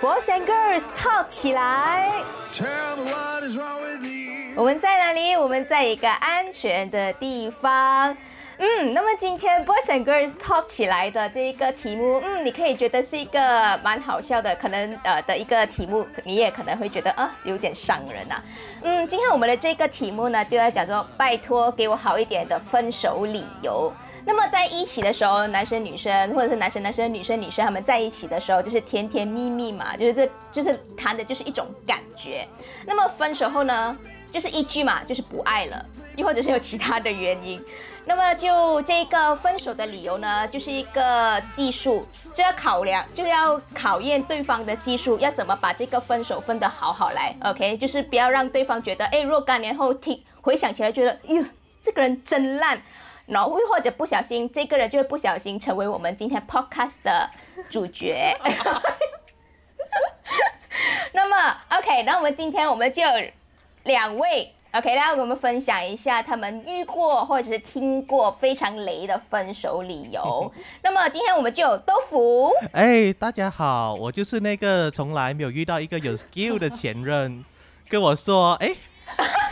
Boys and Girls Talk 起来。我们在哪里？我们在一个安全的地方。嗯，那么今天 Boys and Girls Talk 起来的这一个题目，嗯，你可以觉得是一个蛮好笑的，可能呃的一个题目，你也可能会觉得啊有点伤人呐。嗯，今天我们的这个题目呢，就要讲说，拜托给我好一点的分手理由。那么在一起的时候，男生女生或者是男生男生女生女生他们在一起的时候，就是甜甜蜜蜜嘛，就是这就是谈的就是一种感觉。那么分手后呢，就是一句嘛，就是不爱了，又或者是有其他的原因。那么就这个分手的理由呢，就是一个技术，就要考量，就要考验对方的技术，要怎么把这个分手分得好好来。OK，就是不要让对方觉得，哎，若干年后听回想起来，觉得，哟，这个人真烂。然后或者不小心，这个人就会不小心成为我们今天 podcast 的主角。那么，OK，那我们今天我们就两位，OK，来我们分享一下他们遇过或者是听过非常雷的分手理由。那么今天我们就有豆腐。哎，大家好，我就是那个从来没有遇到一个有 skill 的前任，跟我说，哎，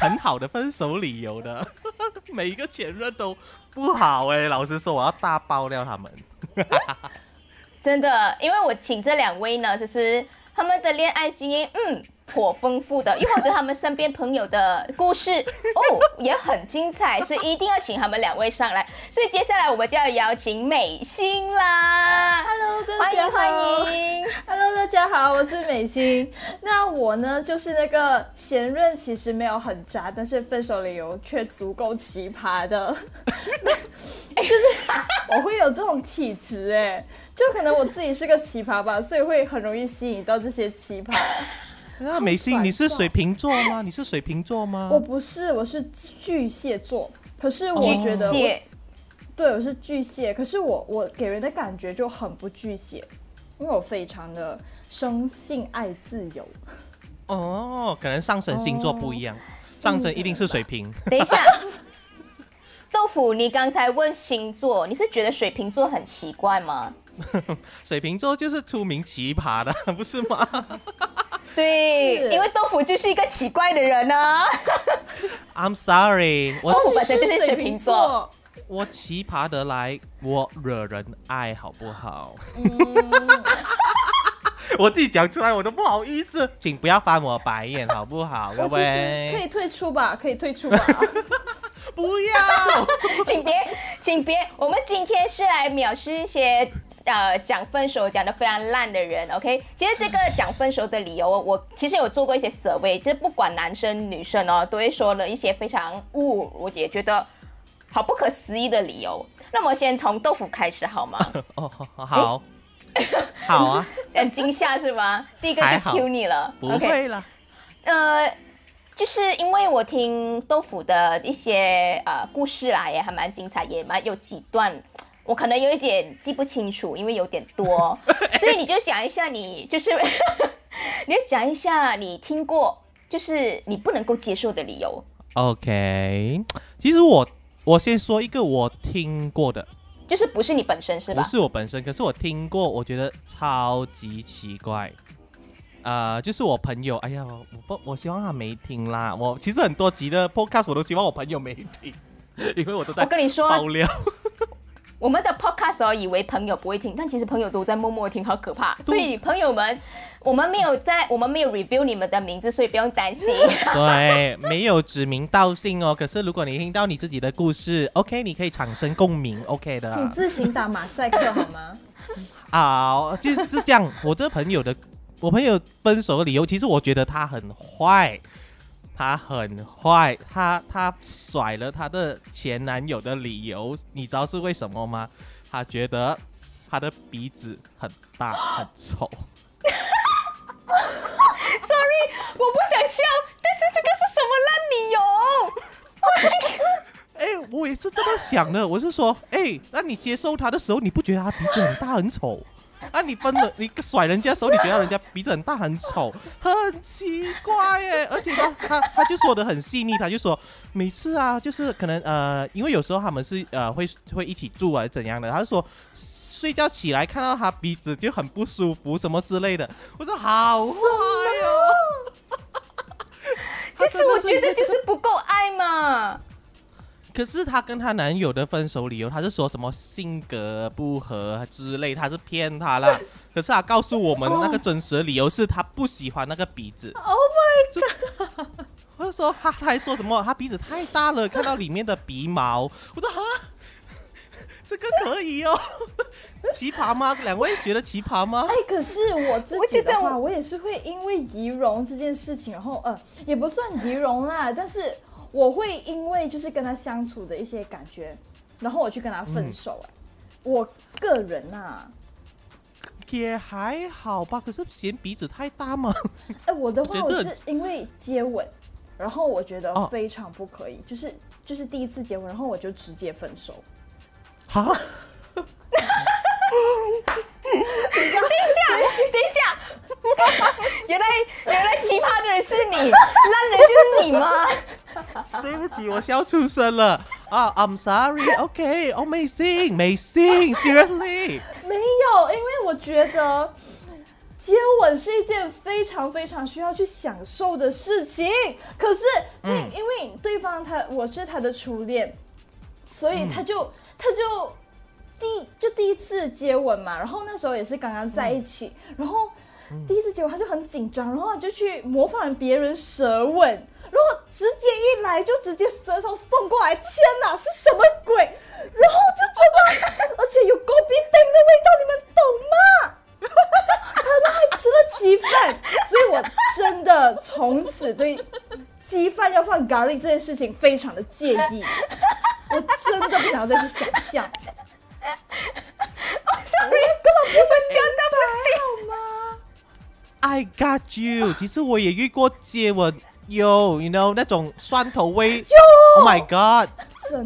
很好的分手理由的，每一个前任都。不好哎，老师说，我要大爆料他们。真的，因为我请这两位呢，其实他们的恋爱经验，嗯。颇丰富的，又或者他们身边朋友的故事 哦，也很精彩，所以一定要请他们两位上来。所以接下来我们就要邀请美心啦，Hello，大家好，欢迎欢迎，Hello，大家好，我是美心。那我呢，就是那个前任其实没有很渣，但是分手理由却足够奇葩的，就是我会有这种体质哎，就可能我自己是个奇葩吧，所以会很容易吸引到这些奇葩。那美心，你是水瓶座吗？你是水瓶座吗？我不是，我是巨蟹座。可是我觉得，对，我是巨蟹。可是我我给人的感觉就很不巨蟹，因为我非常的生性爱自由。哦，可能上升星座不一样，上升一定是水瓶。等一下，豆腐，你刚才问星座，你是觉得水瓶座很奇怪吗？水瓶座就是出名奇葩的，不是吗？对，因为豆腐就是一个奇怪的人呢。I'm sorry，我豆腐本身就是水瓶座。我奇葩得来，我惹人爱好不好？我自己讲出来我都不好意思，请不要翻我白眼好不好？各位，可以退出吧，可以退出吧。不要，请别，请别，我们今天是来藐视一些。呃，讲分手讲的非常烂的人，OK？其实这个讲分手的理由，我其实有做过一些 survey，就是不管男生女生哦，都会说了一些非常误，我也觉得好不可思议的理由。那么先从豆腐开始好吗？哦，好，好啊，很惊吓是吗？第一个就 Q 你了，不会了。呃，就是因为我听豆腐的一些呃故事啦，也还蛮精彩，也蛮有几段。我可能有一点记不清楚，因为有点多，所以你就讲一下，你就是，你就讲一下你听过，就是你不能够接受的理由。OK，其实我我先说一个我听过的，就是不是你本身是吧？不是我本身，可是我听过，我觉得超级奇怪。呃，就是我朋友，哎呀，我不，我希望他没听啦。我其实很多集的 Podcast 我都希望我朋友没听，因为我都在我跟你说爆料。我们的 podcast 哦，以为朋友不会听，但其实朋友都在默默听，好可怕。所以朋友们，我们没有在，我们没有 review 你们的名字，所以不用担心。对，没有指名道姓哦。可是如果你听到你自己的故事，OK，你可以产生共鸣，OK 的。请自行打马赛克好吗？好，就是是这样。我这朋友的，我朋友分手的理由，其实我觉得他很坏。他很坏，他他甩了她的前男友的理由，你知道是为什么吗？她觉得她的鼻子很大 很丑。Sorry，我不想笑，但是这个是什么烂理由？哎，我也是这么想的，我是说，哎，那你接受他的时候，你不觉得他鼻子很大很丑？啊，你分了，你甩人家手，你觉得人家鼻子很大很丑，很奇怪耶。而且他他他就说的很细腻，他就说每次啊，就是可能呃，因为有时候他们是呃会会一起住啊怎样的，他就说睡觉起来看到他鼻子就很不舒服什么之类的。我说好坏哦。就是我觉得就是不够爱嘛。可是她跟她男友的分手理由，她是说什么性格不合之类，她是骗他啦。可是她告诉我们那个真实的理由是她不喜欢那个鼻子。Oh my god！我就说她她还说什么她鼻子太大了，看到里面的鼻毛。我说哈，这个可以哦，奇葩吗？两位觉得奇葩吗？哎，可是我自己的话，我也是会因为仪容这件事情，然后呃，也不算仪容啦，但是。我会因为就是跟他相处的一些感觉，然后我去跟他分手。哎，我个人呐，也还好吧。可是嫌鼻子太大嘛？哎，我的话 我是因为接吻，然后我觉得非常不可以，就是就是第一次接吻，然后我就直接分手。好。等一下，等一下，原来原来奇葩的人是你，烂人就是你吗？对不起，我笑出声了啊！I'm sorry. OK. Oh, 美心，美心，Seriously，没有，因为我觉得接吻是一件非常非常需要去享受的事情。可是，因因为对方他我是他的初恋，所以他就他就第就第一次接吻嘛，然后那时候也是刚刚在一起，然后第一次接吻他就很紧张，然后就去模仿别人舌吻。然后直接一来就直接舌头送过来，天哪，是什么鬼？然后就真的，而且有狗鼻丁的味道，你们懂吗？可能还吃了鸡饭，所以我真的从此对鸡饭要放咖喱这件事情非常的介意，我真的不想要再去想象。我根本不会想到不行吗？I got you。其实我也遇过接吻。有，you know 那种蒜头味。Oh my god！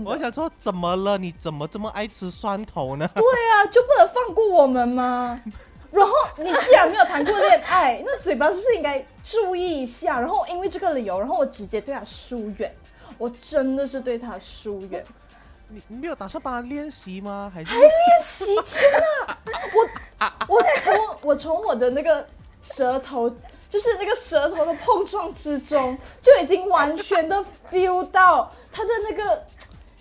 我想说，怎么了？你怎么这么爱吃蒜头呢？对啊，就不能放过我们吗？然后你既然没有谈过恋爱，那嘴巴是不是应该注意一下？然后因为这个理由，然后我直接对他疏远。我真的是对他疏远。你你没有打算帮他练习吗？还是还练习？天哪！我我从我从我的那个舌头。就是那个舌头的碰撞之中，就已经完全的 feel 到他的那个，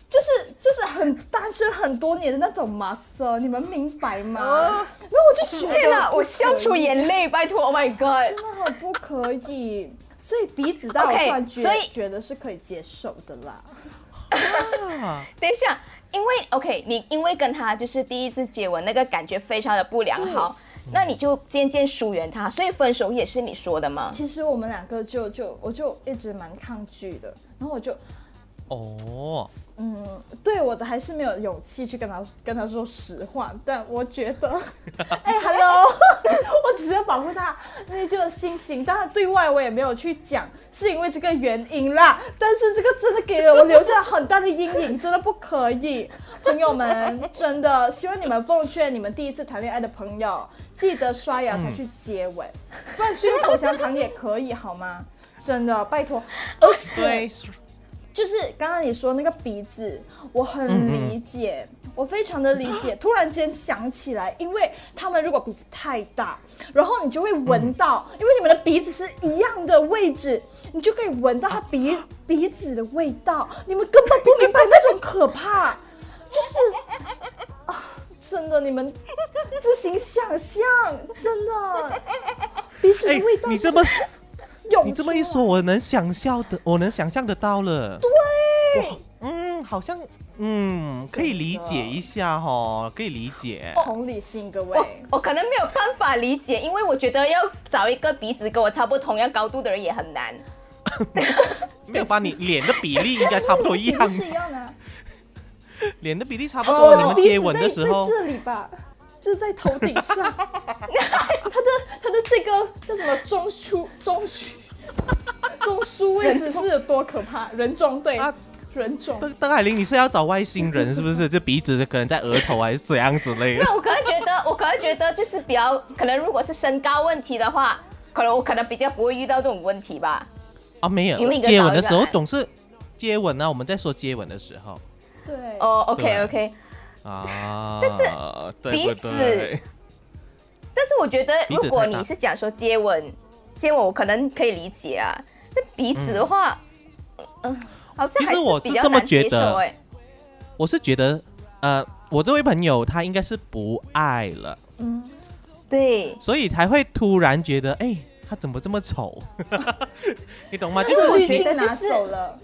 就是就是很单身很多年的那种 muscle，你们明白吗？然后我就觉得，天哪，我笑出眼泪，拜托，Oh my god，真的很不可以。所以鼻子大转觉，所以觉得是可以接受的啦。等一下，因为 OK，你因为跟他就是第一次接吻，那个感觉非常的不良好。那你就渐渐疏远他，所以分手也是你说的吗？其实我们两个就就我就一直蛮抗拒的，然后我就。哦，嗯，对我的还是没有勇气去跟他跟他说实话，但我觉得，哎，Hello，我只是保护他内疚的心情，当然对外我也没有去讲，是因为这个原因啦。但是这个真的给了我留下很大的阴影，真的不可以。朋友们，真的希望你们奉劝你们第一次谈恋爱的朋友，记得刷牙才去接吻，不然吃个口香糖也可以，好吗？真的，拜托，而且。就是刚刚你说那个鼻子，我很理解，我非常的理解。突然间想起来，因为他们如果鼻子太大，然后你就会闻到，因为你们的鼻子是一样的位置，你就可以闻到他鼻 鼻子的味道。你们根本不明白那种可怕，就是啊，真的，你们自行想象，真的鼻子的味道。你这么。你这么一说，我能想象的，我能想象得到了。对，嗯，好像，嗯，可以理解一下哈，可以理解。同理心，各位，我可能没有办法理解，因为我觉得要找一个鼻子跟我差不多同样高度的人也很难。没有把你脸的比例应该差不多一样。是一样的。脸的比例差不多，你们接吻的时候。这里吧。就是在头顶上，他的他的这个叫什么中枢中枢中枢位置是有多可怕？人中对，啊人种。邓邓海玲，你是要找外星人是不是？这鼻子可能在额头还是怎样之类的？那我可能觉得，我可能觉得就是比较可能，如果是身高问题的话，可能我可能比较不会遇到这种问题吧。啊，没有接吻的时候总是接吻呢、我们在说接吻的时候对，哦，OK 对 OK，啊，但是对鼻不子对？但是我觉得如果你是讲说接吻，接吻我可能可以理解啊，那鼻子的话，嗯、好像还其实我比是这么较难接觉得受哎。我是觉得，呃，我这位朋友他应该是不爱了，嗯，对，所以才会突然觉得，哎，他怎么这么丑？你懂吗？就是我觉得就是走了，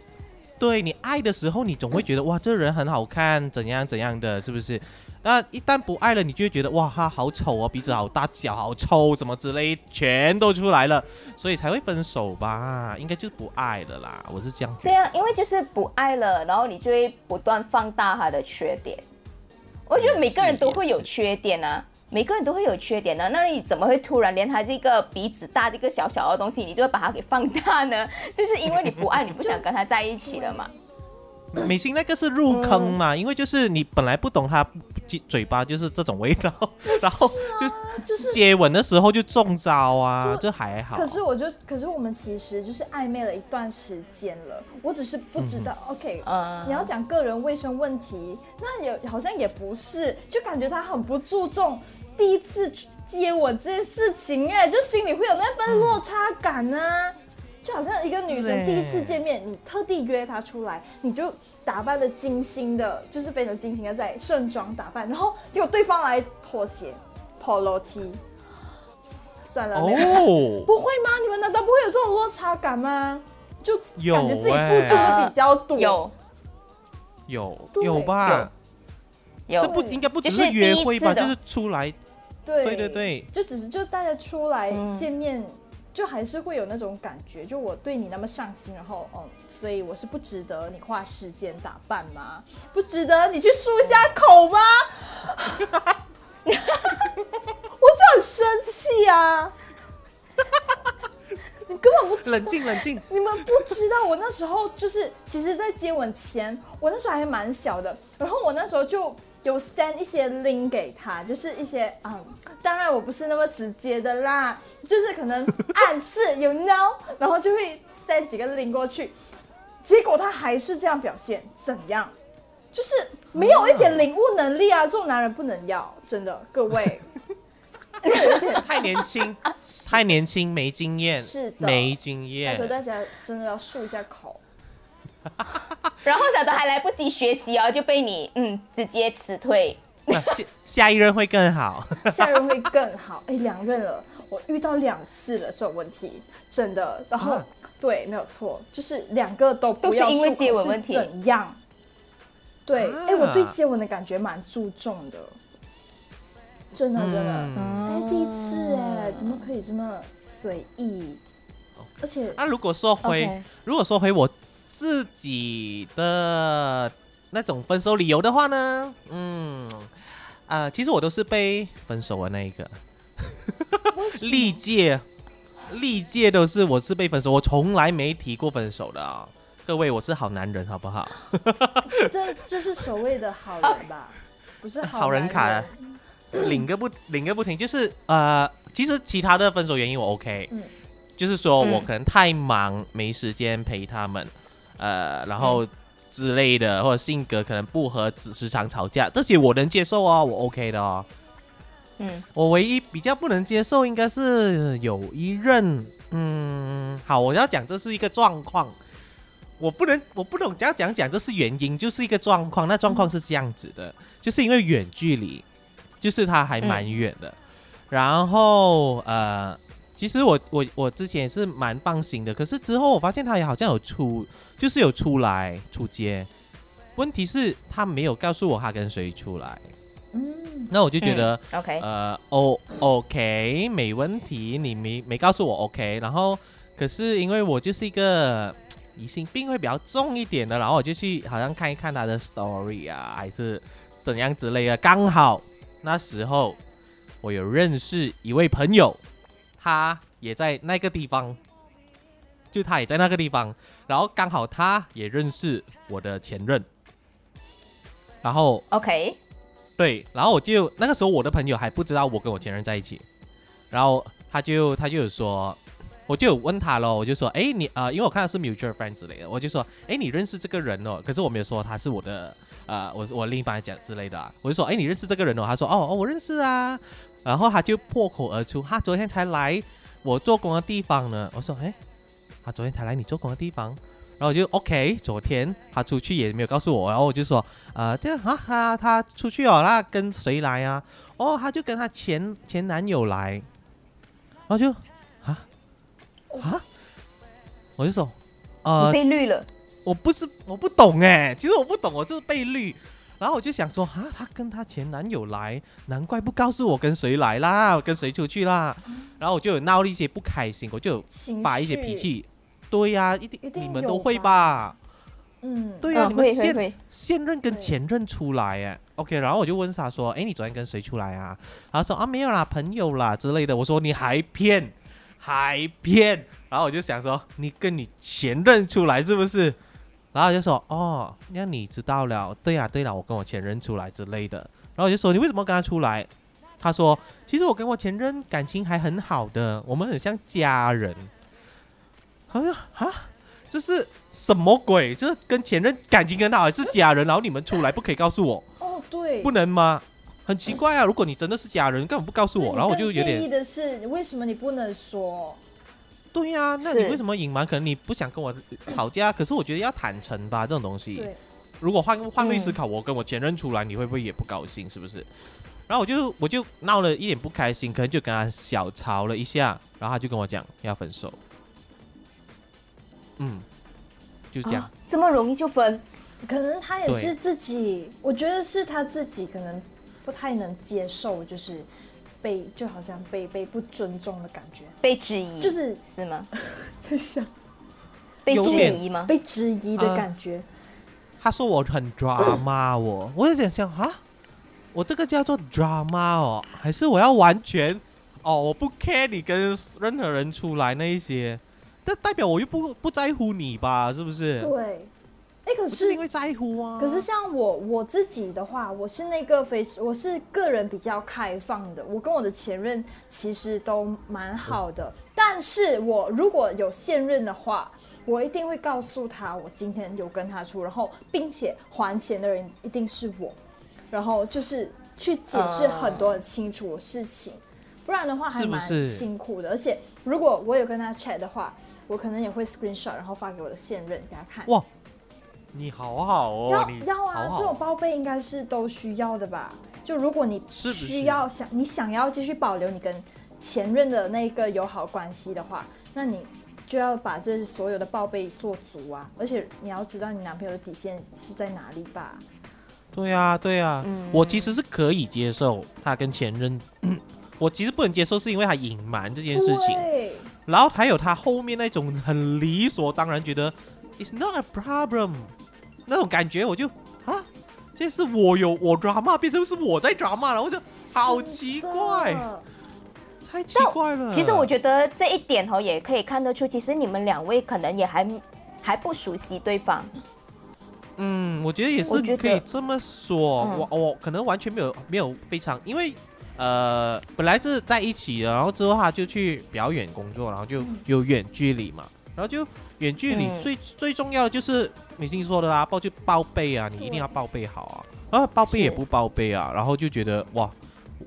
对你爱的时候，你总会觉得哇，这人很好看，怎样怎样的，是不是？那一旦不爱了，你就会觉得哇，他好丑哦，鼻子好大，脚好臭，什么之类，全都出来了，所以才会分手吧？应该就是不爱了啦，我是这样觉得。对啊，因为就是不爱了，然后你就会不断放大他的缺点。我觉得每个人都会有缺点啊，每个人都会有缺点的、那你怎么会突然连他这个鼻子大这个小小的东西，你就会把它给放大呢？就是因为你不爱，你不想跟他在一起了嘛。美心那个是入坑嘛，因为就是你本来不懂他嘴嘴巴就是这种味道，然后就就是。接吻的时候就中招啊，就这还好。可是我就，可是我们其实就是暧昧了一段时间了，我只是不知道。OK，嗯你要讲个人卫生问题，那也好像也不是，就感觉他很不注重第一次接我这件事情，哎，就心里会有那份落差感呢、就好像一个女生第一次见面，你特地约她出来，你就打扮的精心的，就是非常精心的在盛装打扮，然后结果对方来拖鞋、跑楼梯，算了，哦，不会吗？你们难道不会有这种落差感吗？就感觉自己欸付出的比较多，有有。有吧？有。这不应该不只就是是约会吧？就是出来，对对对对就只是就大家出来嗯见面，就还是会有那种感觉，就我对你那么上心，然后嗯，所以我是不值得你花时间打扮吗？不值得你去漱一下口吗？我就很生气啊！你根本不冷静冷静。你们不知道，我那时候就是，其实，在接吻前，我那时候还蛮小的，然后我那时候就有 send 一些 link 给他，就是一些嗯，当然我不是那么直接的啦，就是可能暗示 you know，然后就会 send 几个 link 过去，结果他还是这样表现，怎样？就是没有一点领悟能力啊！这种男人不能要，真的，各位。太年轻，太年轻，没经验，是的没经验。大家真的要漱一下口。然后小的还来不及学习哦，就被你嗯直接辞退。那下下一任会更好。下任会更好。哎，两任了，我遇到两次了这种问题，真的。然后、啊对，没有错，就是两个都不都是因为接吻问题怎样？对，啊哎、我对接吻的感觉蛮注重的，真的真的。嗯哎、第一次哎，怎么可以这么随意？而且那如果说回如果说回我自己的那种分手理由的话呢，嗯，啊、其实我都是被分手的那一个，历届历届都是我是被分手，我从来没提过分手的啊、各位，我是好男人，好不好？这这是所谓的好人吧？不是好好人卡啊领个不领个不停，就是呃，其实其他的分手原因我 OK，、嗯。就是说我嗯。可能太忙，没时间陪他们，呃，然后之类的，或者性格可能不合，时时常吵架，这些我能接受哦，我 OK 的哦。嗯，我唯一比较不能接受应该是有一任，嗯，好，我要讲这是一个状况，我不能，我不懂怎样讲讲，这是原因，就是一个状况。那状况是这样子的，就是因为远距离，就是他还蛮远的，然后呃，其实我我我之前也是蛮放心的，可是之后我发现他也好像有出，就是有出来出街，问题是他没有告诉我他跟谁出来，嗯，那我就觉得。嗯 OK，呃，O OK，没问题，你没没告诉我 OK，然后可是因为我就是一个疑心病会比较重一点的，然后我就去好像看一看他的 story 啊，还是怎样之类的。刚好那时候我有认识一位朋友，他也在那个地方就他也在那个地方，然后刚好他也认识我的前任，然后 OK，对，然后我就那个时候我的朋友还不知道我跟我前任在一起，然后他就他就有说，我就有问他咯，我就说，哎你呃，因为我看到是 mutual friend 之类的，我就说，哎你认识这个人哦，可是我没有说他是我的呃我我另一半讲之类的、啊，我就说，哎你认识这个人哦，他说，哦哦我认识啊，然后他就破口而出，他昨天才来我做工的地方呢，我说，哎他昨天才来你做工的地方。然后我就 OK，昨天他出去也没有告诉我，然后我就说，呃，这啊他他出去哦，那跟谁来啊？哦，他就跟他前前男友来，然后就啊？啊，我就说，呃你，被绿了，我不是我不懂哎，其实我不懂，我就是被绿。然后我就想说啊，她跟她前男友来，难怪不告诉我跟谁来啦，跟谁出去啦。然后我就有闹了一些不开心，我就发一些脾，气。对呀、一定一定你们都会吧吧？嗯，对呀、嗯，你们现现任跟前任出来哎，OK，然后我就问他说，哎，你昨天跟谁出来啊？然后说啊没有啦，朋友啦之类的。我说你还骗，还骗。然后我就想说，你跟你前任出来是不是？然后就说哦，那你知道了，对呀、对了，我跟我前任出来之类的。然后我就说你为什么跟他出来？他说其实我跟我前任感情还很好的，我们很像家人。好像啊，这是什么鬼？这跟前任感情很好，还是家人？然后你们出来不可以告诉我，哦对，不能吗？很奇怪啊！如果你真的是家人，干嘛不告诉我？然后我就有更介意点，的是，为什么你不能说？对呀、那你为什么隐瞒？可能你不想跟我吵架，可是我觉得要坦诚吧，这种东西。对，如果换换位思嗯考，我跟我前任出来，你会不会也不高兴？是不是？然后我就我就闹了一点不开心，可能就跟他小吵了一下，然后他就跟我讲要分手。嗯，就这样。啊这么容易就分，可能他也是自己，我觉得是他自己可能不太能接受，就是被就好像被被不尊重的感觉，被质疑，就是是吗？在想被质疑吗？被质疑的啊感觉。他说我很 drama 我，我就在想啊，我这个叫做 drama 哦，还是我要完全哦，我不 care 你跟任何人出来那一些，这代表我又不不在乎你吧？是不是？对，哎，可是是因为在乎啊。可是像我我自己的话，我是那个非我是个人比较开放的，我跟我的前任其实都蛮好的，但是我如果有现任的话，我一定会告诉他我今天有跟他出，然后并且还钱的人一定是我，然后就是去解释很多很清楚的事情，不然的话还蛮辛苦的。而且如果我有跟他 chat 的话，我可能也会 screenshot 然后发给我的现任给他看。哇，你好好哦，要要啊，好好。这种报备应该是都需要的吧？就如果你需要想你想要继续保留你跟前任的那个友好关系的话，那你就要把这所有的报备做足啊！而且你要知道你男朋友的底线是在哪里吧？对啊、对啊、嗯我其实是可以接受他跟前任，我其实不能接受是因为他隐瞒这件事情。对，然后还有他后面那种很理所当然，觉得 it's not a problem 那种感觉，我就啊，这是我有我 drama 变成是我在 drama 了，我就好奇怪，太奇怪了。其实我觉得这一点哦，也可以看得出，其实你们两位可能也还还不熟悉对方。嗯，我觉得也是可以这么说，嗯我我可能完全没有没有非常，因为呃本来是在一起的，然后之后他就去表演工作，然后就嗯有远距离嘛，然后就远距离嗯最、最重要的就是你听说的啦，报就报备啊，你一定要报备好啊，然后报备也不报备啊，然后就觉得哇。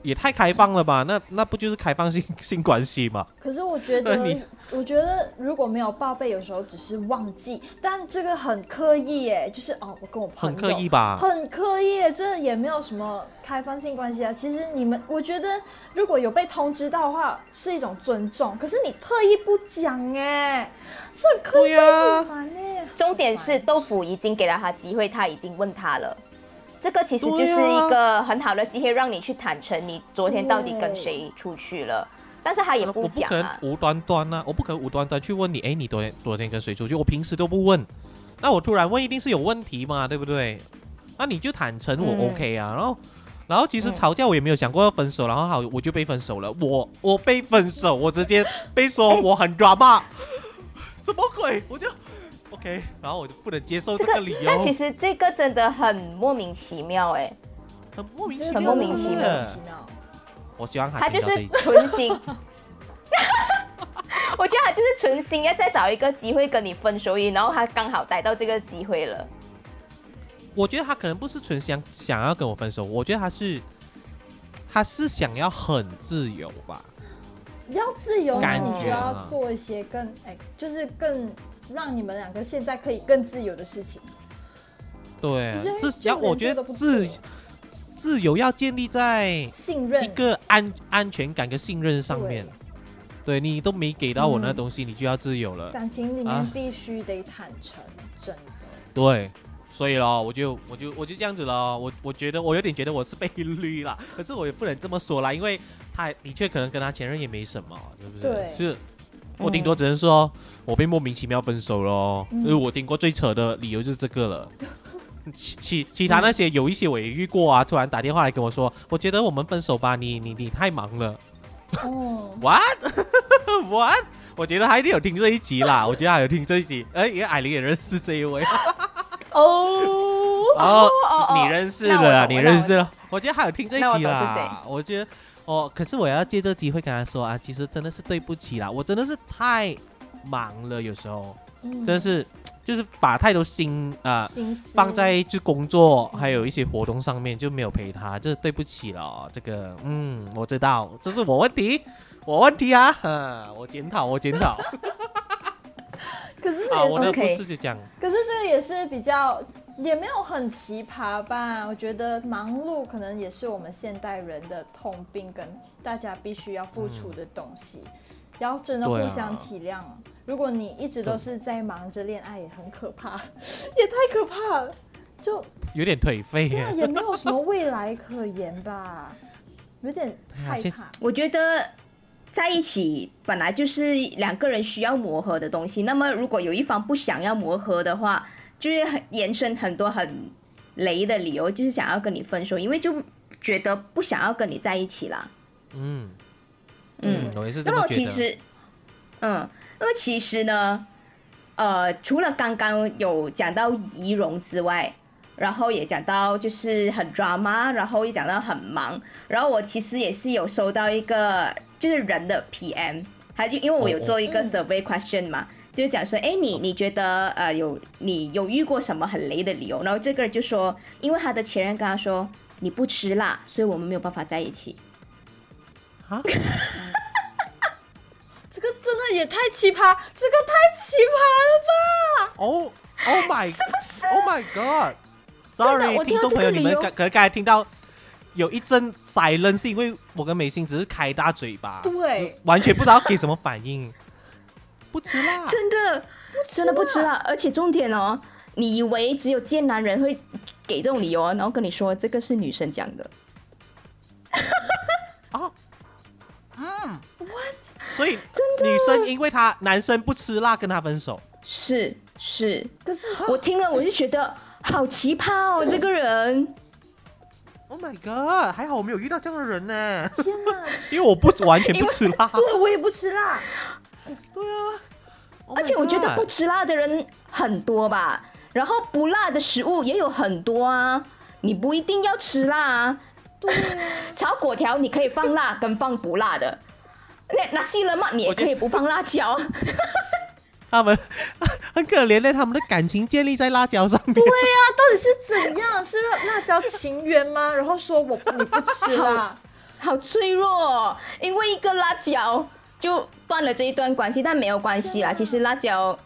也太开放了吧？那那不就是开放性 性关系吗？可是我觉得，我觉得如果没有报备，有时候只是忘记，但这个很刻意耶，就是哦，我跟我朋友很刻意吧？很刻意耶，这也没有什么开放性关系啊。其实你们，我觉得如果有被通知到的话，是一种尊重。可是你特意不讲，哎，是很刻意对呀隐瞒哎。重点是豆腐已经给了他机会，他已经问他了。这个其实就是一个很好的机会，让你去坦诚你昨天到底跟谁出去了。但是他也不讲啊，可能无端端啊，我不可能无端端去问你，哎，你昨天昨天跟谁出去？我平时都不问，那我突然问，一定是有问题嘛，对不对？那你就坦诚，我嗯 OK 啊。然后，然后其实嗯吵架我也没有想过要分手，然后好我就被分手了。我我被分手，我直接被说哎我很 drama，什么鬼？我就 OK，然后我就不能接受这这个个理由，但其实这个真的很莫名其妙哎，很莫名其妙，很莫名其妙。我希望他他就是存心。我觉得他就是存心要再找一个机会跟你分手然后他刚好逮到这个机会了。我觉得他可能不是纯想想要跟我分手，我觉得他是他是想要很自由吧。要自由，那感你就要做一些更哎，就是更让你们两个现在可以更自由的事情。对可是，自要我觉得自自由要建立在信任一个安安全感跟信任上面。对你都没给到我那嗯东西，你就要自由了。感情里啊面必须得坦诚，真的。对，所以咯，我就我就我就这样子咯。我我觉得我有点觉得我是被绿了，可是我也不能这么说啦，因为他的确可能跟他前任也没什么，对不对？对是。我顶多只能说，我被莫名其妙分手咯。嗯因为我听过最扯的理由就是这个了。其其其他那些有一些我也遇过啊，突然打电话来跟我说，我觉得我们分手吧，你你你太忙了。哦，What What？我觉得他一定有听这一集啦，我觉得他有听这一集，哎，因为艾琳也认识这一位。哦，哦哦你认识那我了啊，懂你认识了。我觉得他有听这一集啦。我觉得哦，可是我要借这个机会跟他说啊，其实真的是对不起啦，我真的是太忙了，有时候嗯真的是 就是把太多心啊、放在就工作还有一些活动上面，就没有陪他，这对不起了。这个嗯，我知道这是我问题，我问题啊，呵我检讨，我检讨。可是这啊，也是，我的故 OK 事就这样。可是这个也是比较，也没有很奇葩吧？我觉得忙碌可能也是我们现代人的痛病，跟大家必须要付出的东西，要真的互相体谅。如果你一直都是在忙着恋爱，也很可怕，也太可怕了，就有点颓废对啊，也没有什么未来可言吧，有点害现怕。我觉得在一起本来就是两个人需要磨合的东西。那么如果有一方不想要磨合的话，就是很延伸很多很雷的理由，就是想要跟你分手，因为就觉得不想要跟你在一起了。嗯嗯嗯，我也是这那么。其实，嗯，那么其实呢，呃，除了刚刚有讲到仪容之外，然后也讲到就是很 drama，然后也讲到很忙，然后我其实也是有收到一个就是人的 PM，他就因为我有做一个嗯 survey question 嘛。就是讲说，哎，你你觉得呃有你有遇过什么很雷的理由？然后这个人就说，因为他的前任跟他说你不吃辣，所以我们没有办法在一起。啊，这个真的也太奇葩，这个太奇葩了吧！哦，Oh my，是不是？Oh my God！Sorry，我听众朋友，你们可可能刚才听到有一阵 silence，是因为我跟美心只是开大嘴巴，对，完全不知道给什么反应。不吃辣，真的，真的不吃辣，而且重点哦，你以为只有贱男人会给这种理由啊，然后跟你说这个是女生讲的，啊，嗯，What？所以女生因为她男生不吃辣跟她分手，是是，可是 我听了我就觉得好奇葩哦，这个人，Oh my god！还好我没有遇到这样的人呢，天哪，因为我不完全不吃辣。对我也不吃辣，对啊，Oh 而且我觉得不吃辣的人很多吧，然后不辣的食物也有很多啊，你不一定要吃辣啊，对啊，炒粿条你可以放辣跟放不辣的，那那西了嘛你也可以不放辣椒。他们很可怜的，他们的感情建立在辣椒上面。对呀、到底是怎样？是辣椒情缘吗？然后说我你不吃辣，好脆弱、哦，因为一个辣椒就断了这一段关系，但没有关系啦。其实辣椒，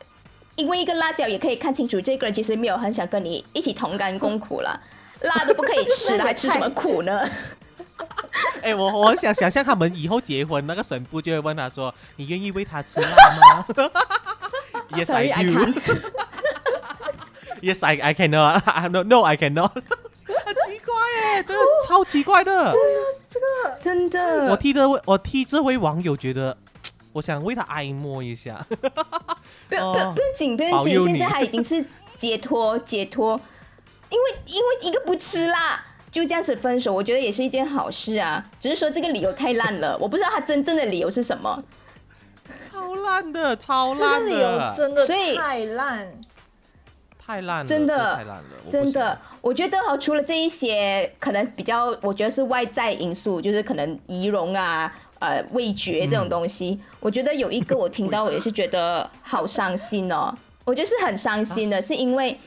因为一个辣椒也可以看清楚这个人其实没有很想跟你一起同甘共苦啦。辣都不可以吃了，还吃什么苦呢？哎、我我很想想象他们以后结婚，那个神父就会问他说：“你愿意为他吃辣吗？”Yes, I do. Yes, I I cannot. no, no, I cannot. 超奇怪的。真的，我替这位我替这位网友觉得，我想为他哀莫一下。不用哦不要不用紧不用紧，现在他已经是解脱解脱，因为因为一个不吃辣。就这样子分手，我觉得也是一件好事啊。只是说这个理由太烂了，我不知道他真正的理由是什么。超烂的，超这个烂理由的，真的所以太烂。太烂了，真的太烂了，真的，我觉得哈，除了这一些可能比较，我觉得是外在因素，就是可能仪容啊、呃味觉这种东西，我觉得有一个我听到，我也是觉得好伤心哦。我觉得是很伤心的，是因为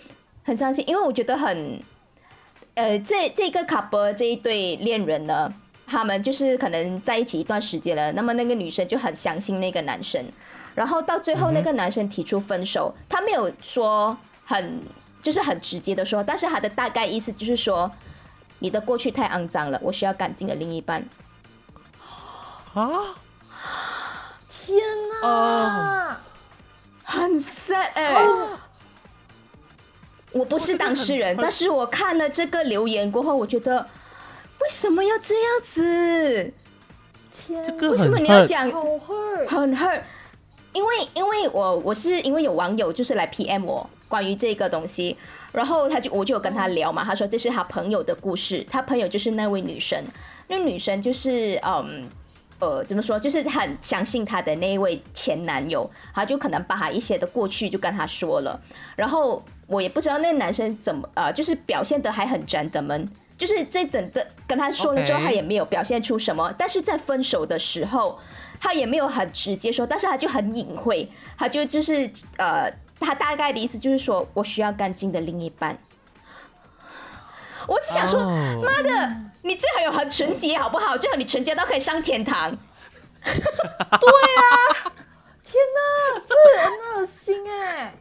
很伤心，因为我觉得很，呃，这这个 couple 这一对恋人呢，他们就是可能在一起一段时间了，那么那个女生就很相信那个男生，然后到最后那个男生提出分手，他没有说很就是很直接的说，但是他的大概意思就是说，你的过去太肮脏了，我需要干净的另一半。啊，天哪！哦很 sad 哎、我不是当事人，但是我看了这个留言过后，我觉得为什么要这样子？天，这个为什么你要讲。很 hurt？因为因为我我是因为有网友就是来 PM 我关于这个东西，然后他就我就跟他聊嘛，他说这是他朋友的故事，他朋友就是那位女生，那女生就是嗯。呃，怎么说？就是很相信她的那一位前男友，他就可能把他一些的过去就跟他说了，然后我也不知道那男生怎么呃，就是表现的还很 gentleman，就是这整个跟他说了之后，他也没有表现出什么，但是在分手的时候，他也没有很直接说，但是他就很隐晦，他就就是呃，他大概的意思就是说我需要干净的另一半。我只想说，哦妈的，你最好有很纯洁好不好？最好你纯洁到可以上天堂。对啊天哪，这很恶心哎！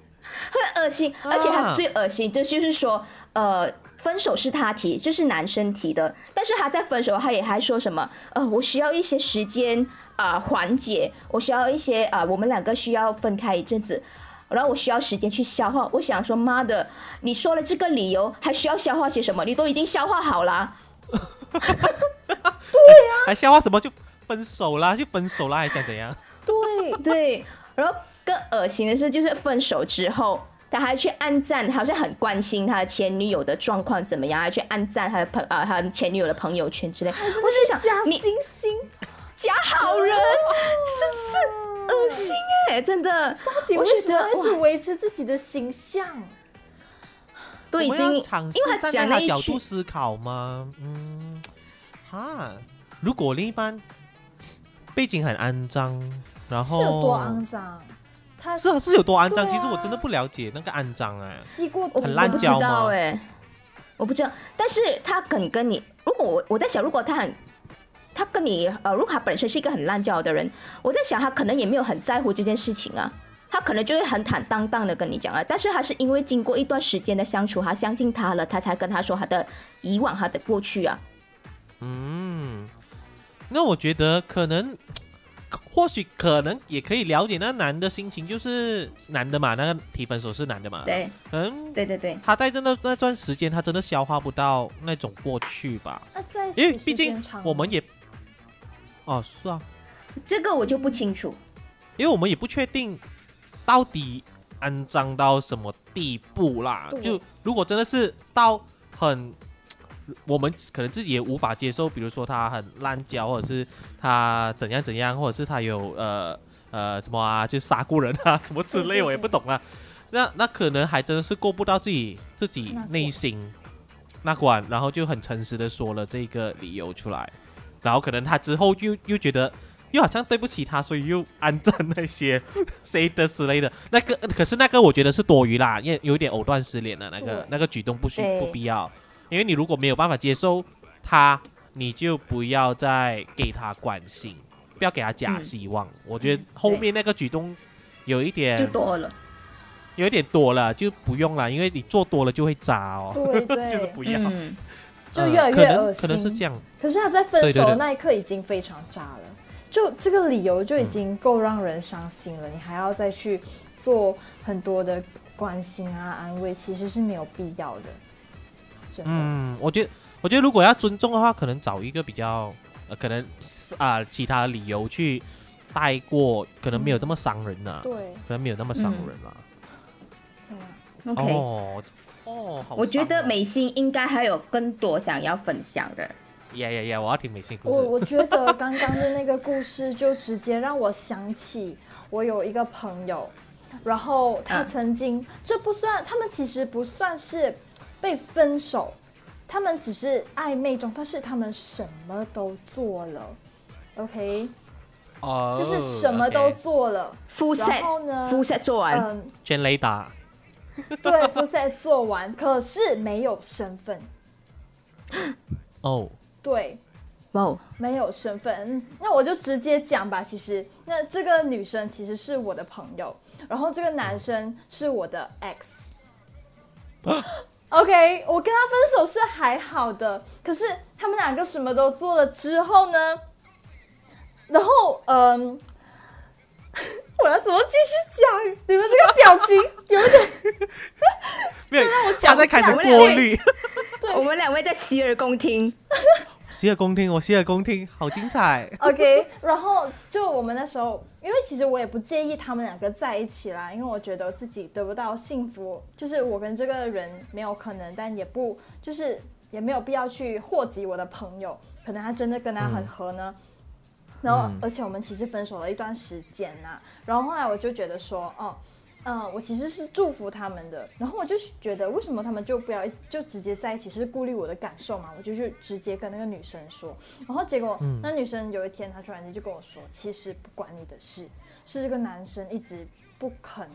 很恶心，而且他最恶心的就是说，呃，分手是他提，就是男生提的，但是他在分手，他也还说什么，呃，我需要一些时间啊、缓解，我需要一些啊、我们两个需要分开一阵子。然后我需要时间去消化。我想说，妈的，你说了这个理由，还需要消化些什么？你都已经消化好了。还消化什么就分手啦，就分手啦，还想怎样？对，对，然后更恶心的是，就是分手之后，他还去暗赞，好像很关心他的前女友的状况怎么样，还去暗赞他的朋啊他前女友的朋友圈之类。我是想，假你惺惺，假好人是不是恶心哎、真的，到底为什么一直维持自己的形象？都已经，尝试为他站讲那一句在他角度，思考吗？嗯，哈，如果另一半背景很肮脏，然后是有多肮脏？他是啊是有多肮脏？啊其实我真的不了解那个肮脏哎。吸过很我不知烂交吗道哎、我不知道，但是他肯跟你，如果我我在想，如果他很。他跟你呃，如果他本身是一个很滥交的人，我在想他可能也没有很在乎这件事情啊，他可能就会很坦荡荡的跟你讲啊。但是他是因为经过一段时间的相处，他相信他了，他才跟他说他的以往、他的过去啊。嗯，那我觉得可能，或许可能也可以了解那男的心情，就是男的嘛，那个提分手是男的嘛，，对。嗯？对对对，他在真的那段时间，他真的消化不到那种过去吧，因为毕竟我们也，哦是啊，这个我就不清楚。因为我们也不确定到底肮脏到什么地步啦。就如果真的是到很，我们可能自己也无法接受，比如说他很滥交，或者是他怎样怎样，或者是他有呃呃什么啊，就杀过人啊 什么之类，我也不懂啊。那那可能还真的是过不到自己自己内心那关，然后就很诚实的说了这个理由出来，然后可能他之后又又觉得又好像对不起他，所以又安赞那些 谁的之类的。那个可是那个我觉得是多余啦，因为有点藕断丝连的那个那个举动不需不必要，因为你如果没有办法接受他，你就不要再给他关心，不要给他假嗯希望。我觉得后面那个举动有一点就多了。有一点多了，就不用了，因为你做多了就会渣哦，对对，就是不要。就越来越恶心。可能是这样。可是他在分手的那一刻已经非常渣了，就这个理由就已经够让人伤心了，你还要再去做很多的关心啊、安慰，其实是没有必要的。真的，嗯，我觉得，我觉得如果要尊重的话，可能找一个比较，呃，可能是啊、其他理由去带过，可能没有这么伤人呐、对，可能没有那么伤人啦。这样 OK，、哦哦，我觉得美心应该还有更多想要分享的。呀呀呀，我要听美心故事。我我觉得刚刚的那个故事就直接让我想起我有一个朋友，然后他嗯曾经，这不算，他们其实不算是被分手，他们只是暧昧中，但是他们什么都做了，OK，哦，就是什么都做了。full 然后呢 set full set 做完，嗯，全雷达。对，复赛做完，可是没有身份，哦，对，哇哦，没有身份。嗯那我就直接讲吧。其实，那这个女生其实是我的朋友，然后这个男生是我的 ex。OK，我跟他分手是还好的，可是他们两个什么都做了之后呢？然后，嗯，我要怎么继续讲？你们这个表情有点 没有，我讲他在开始过滤。我们两位在洗耳恭听。洗耳恭听，我洗耳恭听，好精彩。OK，然后就我们那时候，因为其实我也不介意他们两个在一起啦，因为我觉得自己得不到幸福，就是我跟这个人没有可能，但也不就是也没有必要去祸及我的朋友，可能他真的跟他很合呢。然后，嗯而且我们其实分手了一段时间呐、然后后来我就觉得说，哦，嗯，我其实是祝福他们的。然后我就觉得，为什么他们就不要就直接在一起？是顾虑我的感受嘛？我就去直接跟那个女生说。然后结果，那女生有一天，她突然间就跟我说，其实不关你的事，是这个男生一直不肯。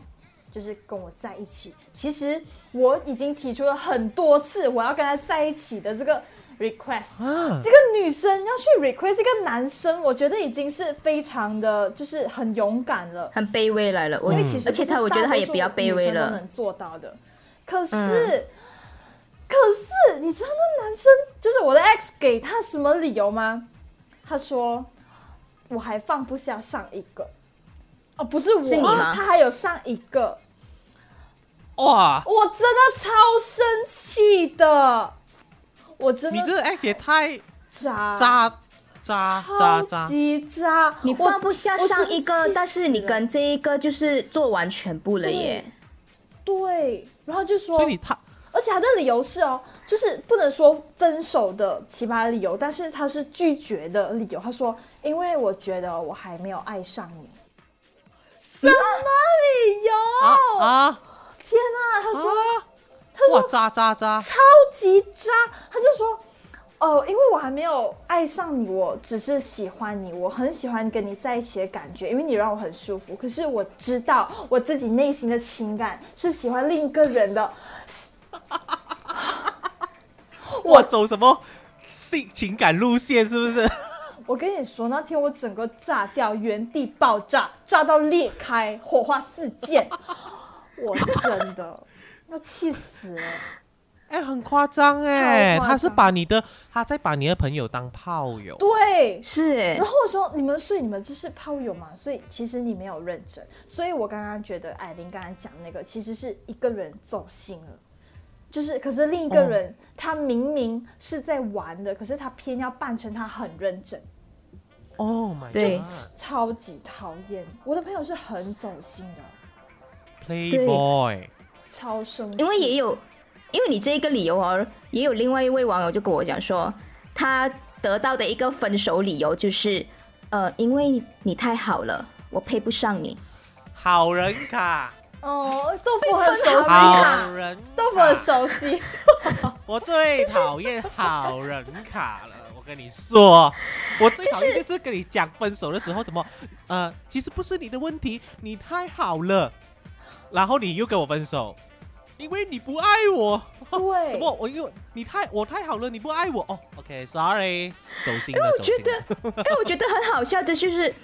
就是跟我在一起，其实我已经提出了很多次我要跟他在一起的这个 request，啊，这个女生要去 request 一个男生，我觉得已经是非常的，就是很勇敢了。很卑微来了，我因为其实而且他，我觉得他也比较卑微了。能做到的。可是，嗯可是你知道那男生就是我的 ex 给他什么理由吗？他说我还放不下上一个。哦，不是我，是你他还有上一个，哇，我真的超生气的，我真的你这个 X 也太渣渣渣渣超渣，级渣，你放不下上一个，但是你跟这一个就是做完全部了耶。对，然后就说所以你他而且他的理由是哦，就是不能说分手的奇葩理由，但是他是拒绝的理由。他说：“因为我觉得我还没有爱上你。”什么理由？啊啊天哪！他说、啊！他说哇，渣渣渣！超级渣，他就说。哦，因为我还没有爱上你，我只是喜欢你，我很喜欢跟你在一起的感觉，因为你让我很舒服。可是我知道我自己内心的情感是喜欢另一个人的，我走什么性情感路线？是不是？我跟你说，那天我整个炸掉，原地爆炸，炸到裂开，火花四溅，我真的要气死了。哎，很夸张哎，他是把你的，他在把你的朋友当炮友。对，是耶然后我说你们，所以你们这是炮友嘛？所以其实你没有认真。所以我刚刚觉得艾琳刚刚讲那个，其实是一个人走心了。就是，可是另一个人、他明明是在玩的，可是他偏要扮成他很认真，Oh my god！超级讨厌。我的朋友是很走心的，Playboy，超生气。因为也有，因为你这一个理由哦，也有另外一位网友就跟我讲说，他得到的一个分手理由就是，呃，因为你太好了，我配不上你。好人卡，哦，豆腐很熟悉好卡，人豆腐很，熟悉。我最讨厌好人卡了。我跟你说，我最讨厌就是跟你讲分手的时候，怎么呃，其实不是你的问题，你太好了，然后你又跟我分手，因为你不爱我。对，不我因为你太我太好了，你不爱我哦。OK，Sorry，、走心了，走觉得。因为 我觉得很好笑，这就是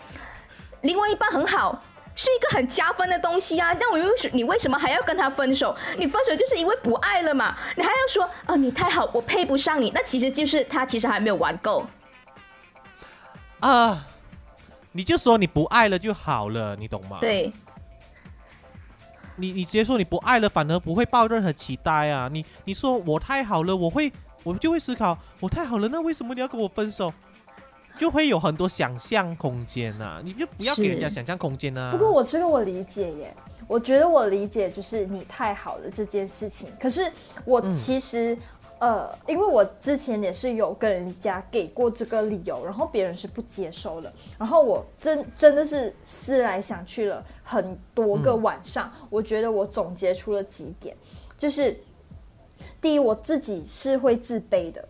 另外一半很好。是一个很加分的东西啊，但我又是你为什么还要跟他分手？你分手就是因为不爱了嘛？你还要说啊、你太好，我配不上你，那其实就是他其实还没有玩够。啊，你就说你不爱了就好了，你懂吗？，对，你你直接说你不爱了，反而不会抱任何期待啊。你你说我太好了，我会我就会思考，我太好了，那为什么你要跟我分手？就会有很多想象空间呐、你就不要给人家想象空间啊。不过我这个我理解耶，我觉得我理解就是你太好了这件事情。可是我嗯其实呃，因为我之前也是有跟人家给过这个理由，然后别人是不接受的，然后我真真的是思来想去了很多个晚上，我觉得我总结出了几点，就是第一，我自己是会自卑的。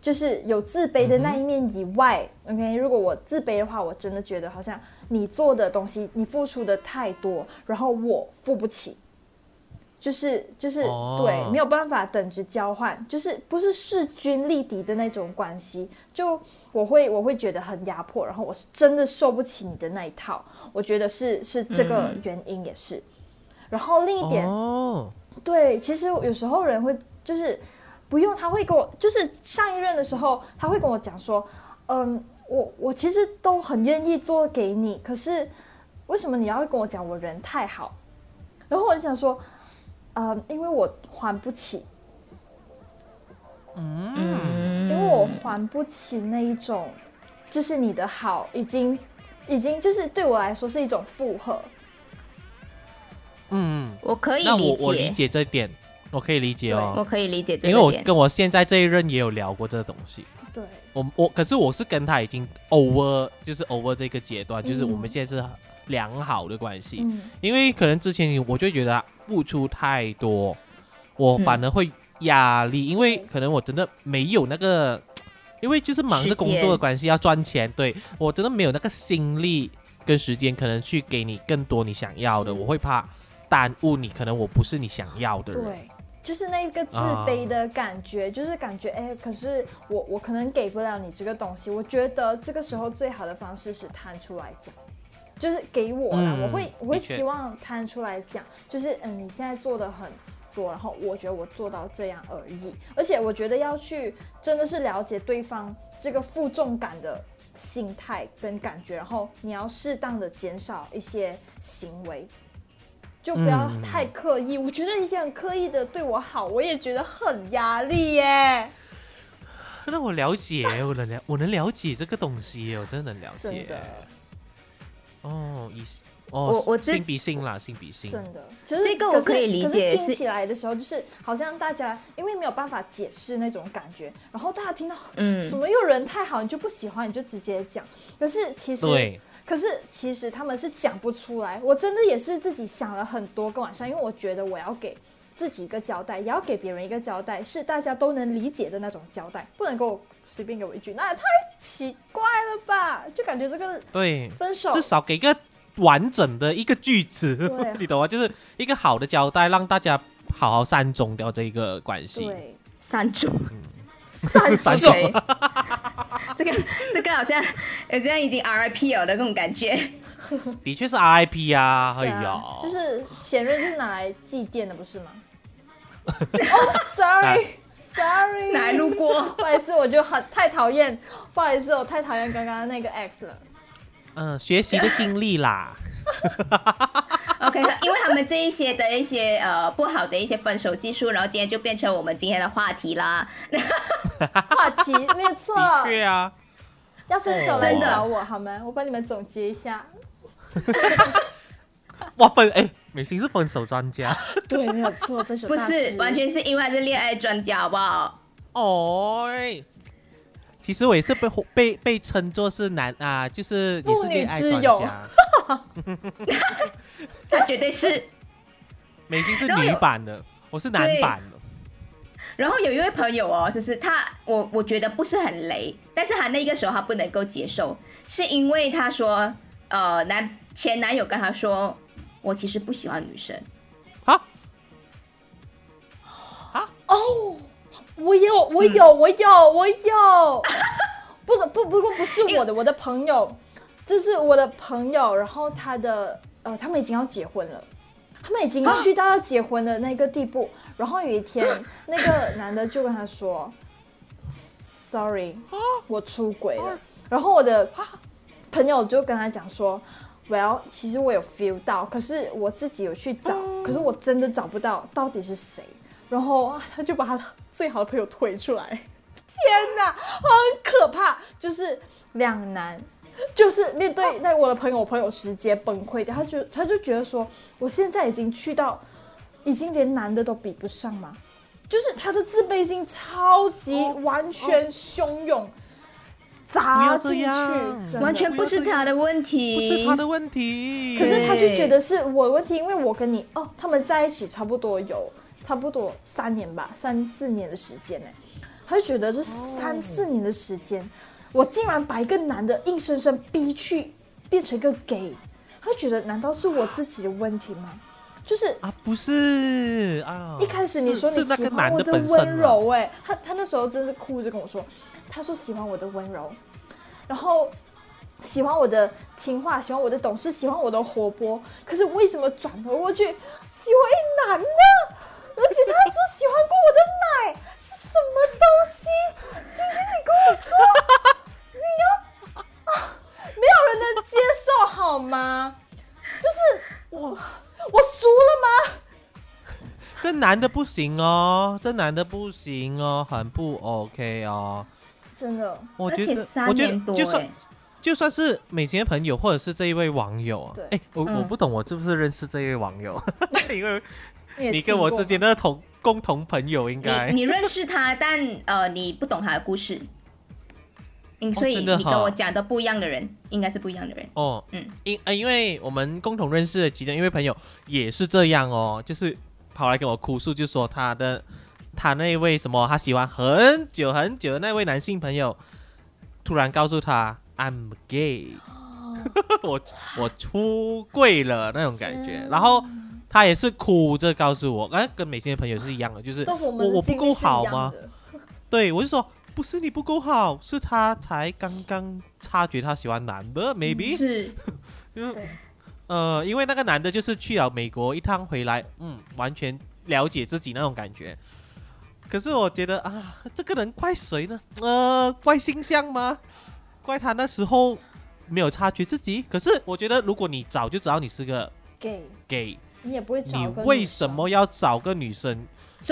就是有自卑的那一面以外，OK，如果我自卑的话，我真的觉得好像你做的东西，你付出的太多，然后我付不起，就是就是对，没有办法等值交换，就是不是势均力敌的那种关系，就我会我会觉得很压迫，然后我是真的受不起你的那一套，我觉得是是这个原因也是，然后另一点，对，其实有时候人会就是。不用，他会跟我，就是上一任的时候，他会跟我讲说，嗯，我我其实都很愿意做给你，可是为什么你要跟我讲我人太好？然后我就想说，嗯，因为我还不起，嗯，因为我还不起那一种，就是你的好已经已经就是对我来说是一种负荷。嗯，我可以理解，我我理解这点。我可以理解哦，我可以理解这点因为我跟我现在这一任也有聊过这个东西。对，我我可是我是跟他已经 over，就是 over 这个阶段，就是我们现在是良好的关系。嗯，因为可能之前我就觉得付出太多，我反而会压力，因为可能我真的没有那个，因为就是忙着工作的关系要赚钱，对我真的没有那个心力跟时间，可能去给你更多你想要的，我会怕耽误你，可能我不是你想要的人。对。就是那个自卑的感觉，就是感觉哎，可是我我可能给不了你这个东西。我觉得这个时候最好的方式是摊出来讲，就是给我啦，我会我会希望摊出来讲，就是嗯，你现在做的很多，然后我觉得我做到这样而已。而且我觉得要去真的是了解对方这个负重感的心态跟感觉，然后你要适当的减少一些行为。就不要太刻意，我觉得一些很刻意的对我好，我也觉得很压力耶。那我了解，我能了，我能了解这个东西，我真的能了解。真的。哦，一哦，我我心比心啦，心比心。真的，其实这个我可以理解。听起来的时候，就是好像大家因为没有办法解释那种感觉，然后大家听到嗯什么又人太好，你就不喜欢，你就直接讲。可是其实。可是其实他们是讲不出来，我真的也是自己想了很多个晚上，因为我觉得我要给自己一个交代，也要给别人一个交代，是大家都能理解的那种交代，不能够随便给我一句，那也太奇怪了吧？就感觉这个对分手至少给个完整的一个句子，你懂吗？就是一个好的交代，让大家好好善终掉这一个关系，对，善终。三岁，这个这个好像，呃，这样已经 RIP 了的那种感觉。的确是 RIP 啊，哎呀，就是前任就是拿来祭奠的，不是吗？哦，Sorry，Sorry，来路过，不好意思，我就很太讨厌，不好意思，我太讨厌刚刚那个 X 了。嗯，学习的经历啦。OK，因为他们这一些的一些呃不好的一些分手技术，然后今天就变成我们今天的话题啦。话题没错，对啊，要分手来找我好吗？我帮你们总结一下。哇，分哎，美心是分手专家。对，没有错，分手不是完全是因为是恋爱专家，好不好？哦，其实我也是被被被称作是男啊，就是也是恋爱专家。他绝对是，美心是女版的，我是男版的。然后有一位朋友哦，就是他，我我觉得不是很雷，但是他那个时候他不能够接受，是因为他说，呃，男前男友跟他说，我其实不喜欢女生。啊啊哦，我有，我有，我有，我有，不不不过不是我的，我的朋友。就是我的朋友，然后他的呃，他们已经要结婚了，他们已经去到要结婚的那个地步。然后有一天，那个男的就跟他说：“Sorry，我出轨了。”然后我的朋友就跟他讲说：“Well，其实我有 feel 到，可是我自己有去找，可是我真的找不到到底是谁。”然后他就把他最好的朋友推出来，天哪，很可怕，就是两难。就是面对那我的朋友，我朋友直接崩溃掉。他就他就觉得说，我现在已经去到，已经连男的都比不上吗？就是他的自卑心超级哦完全汹涌不砸进去完全不是他的问题，不是他的问题。可是他就觉得是我的问题，因为我跟你哦，他们在一起差不多有差不多三年吧，三四年的时间呢。他就觉得这三四年的时间，我竟然把一个男的硬生生逼去变成一个 gay，他就觉得难道是我自己的问题吗？就是啊，不是啊，一开始你说你是是那个喜欢我的温嘛柔、哎，他他那时候真是哭着跟我说，他说喜欢我的温柔，然后喜欢我的听话，喜欢我的懂事，喜欢我的活泼。可是为什么转头过去喜欢一男的？而且他还说喜欢过我的奶，是什么东西？今天你跟我说，你要啊，没有人能接受好吗？就是我我输了吗？这男的不行哦，这男的不行哦，很不 OK 哦。真的，而我觉得，且三我觉年多得就算哎，就算是美贤的朋友，或者是这一位网友哎，我嗯我不懂，我是不是认识这一位网友？因为你跟我之间的的同共同朋友应该你你认识他，但呃你不懂他的故事，嗯，所以你跟我讲的不一样的人，应该是不一样的人。哦，嗯因呃，因为我们共同认识的其中一位朋友也是这样哦，就是跑来跟我哭诉，就说他的他那位什么他喜欢很久很久的那位男性朋友，突然告诉他 I'm gay，我我出柜了那种感觉，然后他也是哭着告诉我，哎，跟美心的朋友是一样的，就是我我我不够好吗？对我就说不是你不够好，是他才刚刚察觉他喜欢男的，maybe。是，就是对。呃，因为那个男的就是去了美国一趟回来，嗯，完全了解自己那种感觉。可是我觉得啊，这个人怪谁呢？呃，怪星象吗？怪他那时候没有察觉自己。可是我觉得，如果你早就知道你是个 gay，gay，你也不会找你为什么要找个女生，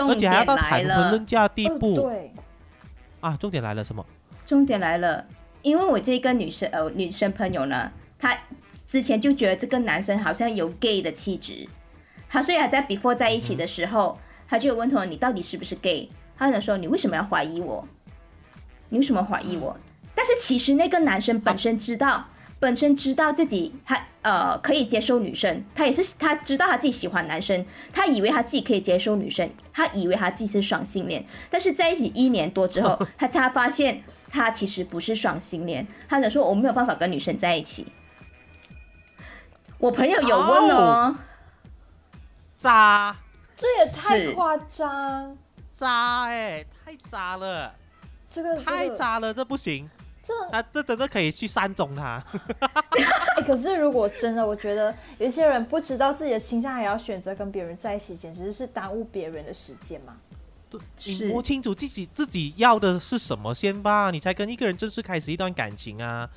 而且还要到谈婚论，嫁的地呃步、对，啊？重点来了，什么？重点来了，因为我这个女生呃女生朋友呢，她之前就觉得这个男生好像有 gay 的气质，她所以还在 before 在一起的时候，她就有问我你到底是不是 gay？他就说你为什么要怀疑我？你为什么怀疑我？但是其实那个男生本身知道，本身知道自己他呃可以接受女生，他也是他知道他自己喜欢男生，他以为他自己可以接受女生，他以为他自己是双性恋，但是在一起一年多之后，他他发现他其实不是双性恋，他就说我没有办法跟女生在一起。我朋友有问哦，渣这也太是夸张，渣哎、太渣了，这个太渣了，这不行。这个啊，这真的可以去善终他。哎，可是如果真的，我觉得有一些人不知道自己的倾向，还要选择跟别人在一起，简直是耽误别人的时间嘛。对，你是摸清楚自己自己要的是什么先吧，你才跟一个人正式开始一段感情啊。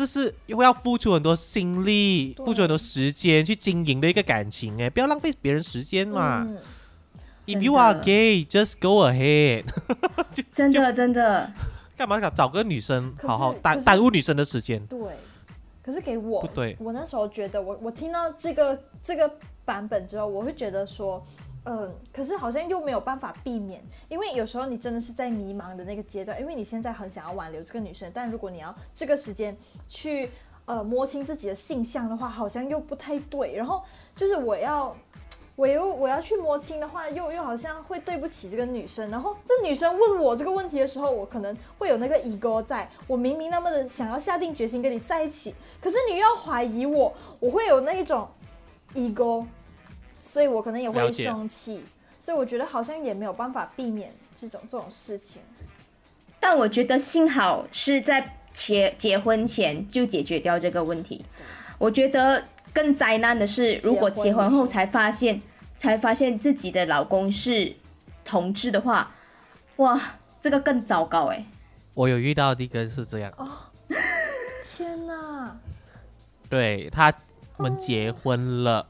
这是会要付出很多心力、付出很多时间去经营的一个感情，哎，不要浪费别人时间嘛。嗯，If you are gay, just go ahead 真的真的，干嘛找找个女生好好耽耽误女生的时间？对。可是给我不，对我那时候觉得我，我听到这个这个版本之后，我会觉得说，嗯，可是好像又没有办法避免，因为有时候你真的是在迷茫的那个阶段，因为你现在很想要挽留这个女生，但如果你要这个时间去呃摸清自己的性向的话，好像又不太对。然后就是我要。我又我要去摸清的话，又又好像会对不起这个女生。然后这女生问我这个问题的时候，我可能会有那个 ego 在。我明明那么的想要下定决心跟你在一起，可是你又要怀疑我，我会有那一种 ego，所以我可能也会生气。所以我觉得好像也没有办法避免这种这种事情。但我觉得幸好是在结结婚前就解决掉这个问题。我觉得更灾难的是，如果结婚后才发现，才发现自己的老公是同志的话，哇，这个更糟糕哎。我有遇到一个是这样，哦天哪！对他们结婚了，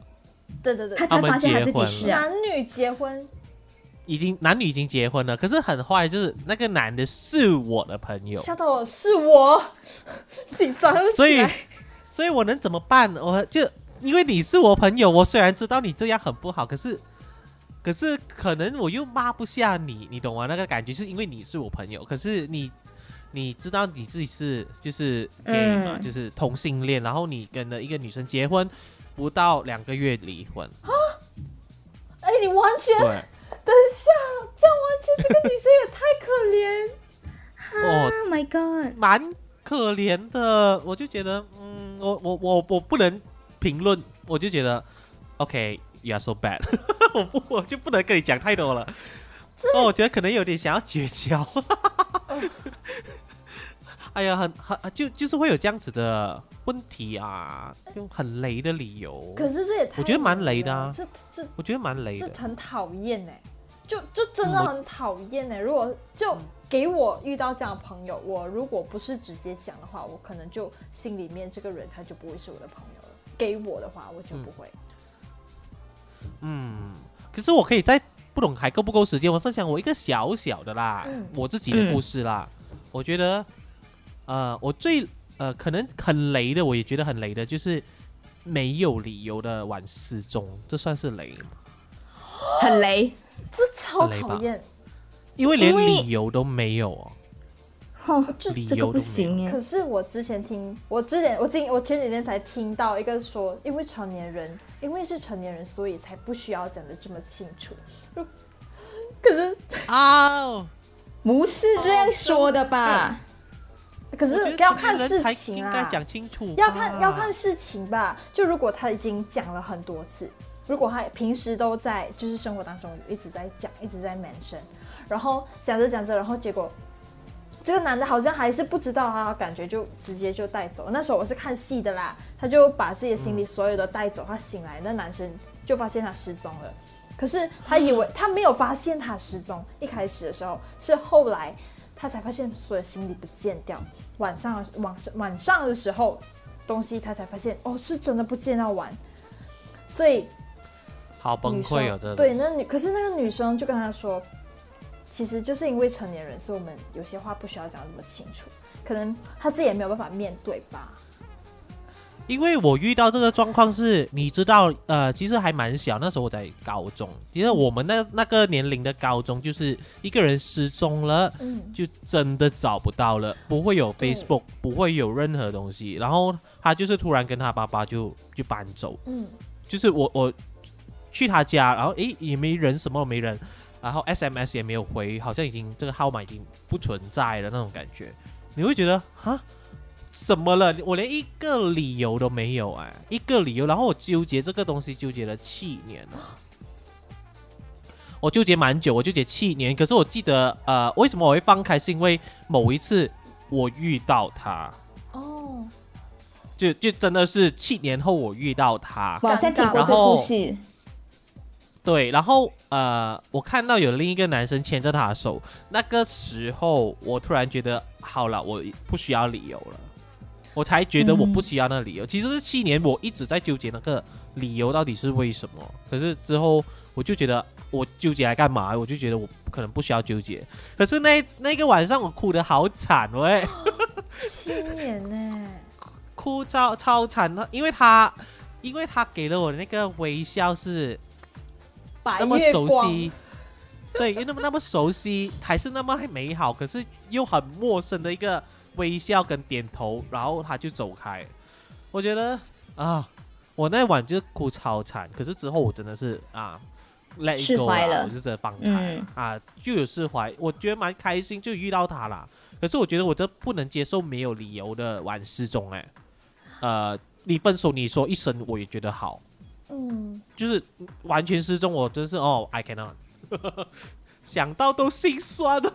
对对对他，才发现他自己结婚是啊，男女结婚已经男女已经结婚了，可是很坏，就是那个男的是我的朋友，吓到我，是我紧张了所以。所以我能怎么办？我就因为你是我朋友，我虽然知道你这样很不好，可是可是可能我又骂不下你，你懂吗？那个感觉是因为你是我朋友，可是你你知道你自己是就是 gay 嘛，嗯就是同性恋，然后你跟了一个女生结婚，不到两个月离婚，啊哎、你完全对，等一下，这样完全这个女生也太可怜。哦，Oh my god！蛮可怜的，我就觉得，嗯，我我我我不能评论，我就觉得，OK，you、are so bad，我不我就不能跟你讲太多了。哦，我觉得可能有点想要绝交。哎呀，很很就就是会有这样子的问题啊，用很雷的理由，可是这也太我觉得蛮雷的啊这这我觉得蛮雷这。很讨厌哎，就就真的很讨厌哎。如果就给我遇到这样的朋友，我如果不是直接讲的话，我可能就心里面这个人他就不会是我的朋友了。给我的话，我就不会。嗯，可是我可以在不懂还够不够时间，我分享我一个小小的啦，嗯我自己的故事啦。我觉得，呃，我最呃可能很雷的，我也觉得很雷的，就是没有理由的玩失踪，这算是雷吗？很雷。这超讨厌。因为连理由都没有哦，哦，这这个不。行耶可。是我之前听，我之前我今我前几天才听到一个说，因为成年人，因为是成年人，所以才不需要讲的这么清楚。可是啊，不是这样说的吧？可是要看事情啊，应该讲清楚，要看要看事情吧。就如果他已经讲了很多次，如果他平时都在就是生活当中一直在讲，一直在 mention，然后讲着讲着，然后结果这个男的好像还是不知道他，感觉就直接就带走。那时候我是看戏的啦，他就把自己的行李所有的带走。他醒来，那男生就发现他失踪了。可是他以为他没有发现他失踪，一开始的时候是后来他才发现所有行李不见掉。晚上晚上晚上的时候，东西他才发现哦，是真的不见到完。所以好崩溃哦，对那女，可是那个女生就跟他说，其实就是因为成年人，所以我们有些话不需要讲那么清楚，可能他自己也没有办法面对吧。因为我遇到这个状况是，你知道，呃，其实还蛮小，那时候我在高中，其实我们那那个年龄的高中，就是一个人失踪了，嗯，就真的找不到了，不会有 Facebook，不会有任何东西，然后他就是突然跟他爸爸就就搬走，嗯，就是我我去他家，然后诶也没人，什么都没人，然后 SMS 也没有回，好像已经这个号码已经不存在了那种感觉，你会觉得哈怎么了？我连一个理由都没有哎，一个理由，然后我纠结这个东西纠结了七年了。我纠结蛮久，我纠结七年。可是我记得，呃，为什么我会放开？是因为某一次我遇到他，哦，就就真的是七年后我遇到他。我好像听过这然后故事。对，然后呃，我看到有另一个男生牵着他的手，那个时候我突然觉得，好了，我不需要理由了，我才觉得我不需要那个理由。其实是七年我一直在纠结那个理由到底是为什么，可是之后我就觉得我纠结来干嘛？我就觉得我可能不需要纠结。可是那那个晚上我哭得好惨喂，七年呢？哭超超惨的，因为他因为他给了我的那个微笑是白那么熟悉，对，又那么那么熟悉，还是那么美好，可是又很陌生的一个微笑跟点头，然后他就走开。我觉得啊，我那晚就哭超惨，可是之后我真的是啊，let 释 it go 我就真的放开、嗯。啊，就有释怀，我觉得蛮开心，就遇到他啦。可是我觉得我这不能接受没有理由的玩失踪哎，呃，你分手你说一声我也觉得好。嗯，就是完全失踪，我真是哦，I cannot，想到都心酸的，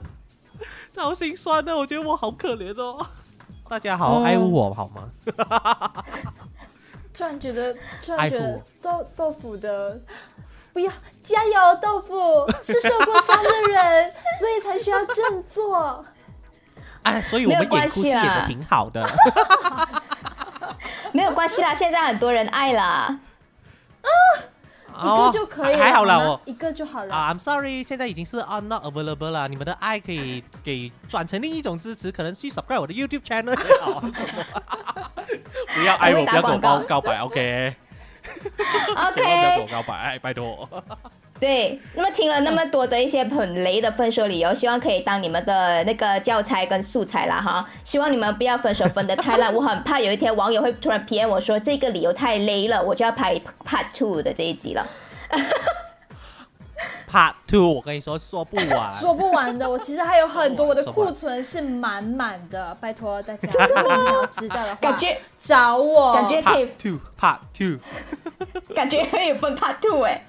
超心酸的，我觉得我好可怜哦。大家好，好爱护我好吗？突然觉得，突然爱觉得豆豆腐的。不要加油，豆腐是受过伤的人，所以才需要振作。哎，所以我们演哭戏演关系啦的挺好的。没有关系啦，现在很多人爱啦。一个就可以了，哦还好啦，吗我一个就好了。啊、i m sorry，现在已经是 are not available 了。你们的爱可以给转成另一种支持，可能去 subscribe 我的 YouTube channel 也好，不要爱我，不要跟我广告白，OK？千万不要跟我告白，哎，拜托。对，那么听了那么多的一些很雷的分手理由，希望可以当你们的那个教材跟素材啦哈。希望你们不要分手分得太烂，我很怕有一天网友会突然 PM 我说这个理由太雷了，我就要拍 Part Two 的这一集了。Part Two，我跟你说说不完，说不完的，我其实还有很多，我的库存是满满的，拜托大家，如果你想要知道的话，感觉找我，感觉可以 Part Two，Part Two，感觉会有分 Part Two 哎。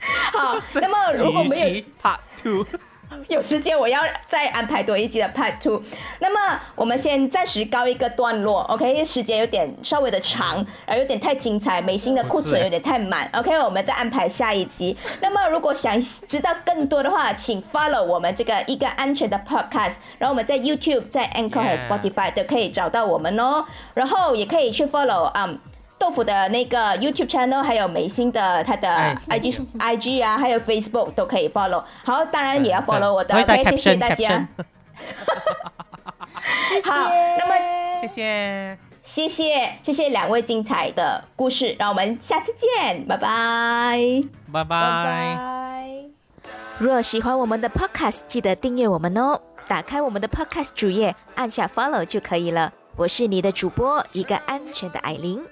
好，那么如果没有 Part Two，有时间，我要再安排多一集的 Part Two。那么我们先暂时告一个段落，OK？时间有点稍微的长，然后有点太精彩，美心的库存有点太满，OK？我们再安排下一集。那么如果想知道更多的话，请 follow 我们这个一个安全的 Podcast，然后我们在 YouTube、在 Anchor 和 Spotify 都可以找到我们哦。然后也可以去 follow 嗯。豆腐的那个 YouTube channel，还有美心的他的哎 IG、IG 啊，还有 Facebook 都可以 follow。好，当然也要 follow 我的会带，OK？谢谢 caption 大家 caption。谢谢。好那么谢谢，谢谢谢谢两位精彩的故事，让我们下次见，拜拜。拜拜拜。拜。若喜欢我们的 Podcast，记得订阅我们哦。打开我们的 Podcast 主页，按下 Follow 就可以了。我是你的主播，一个安全的艾琳。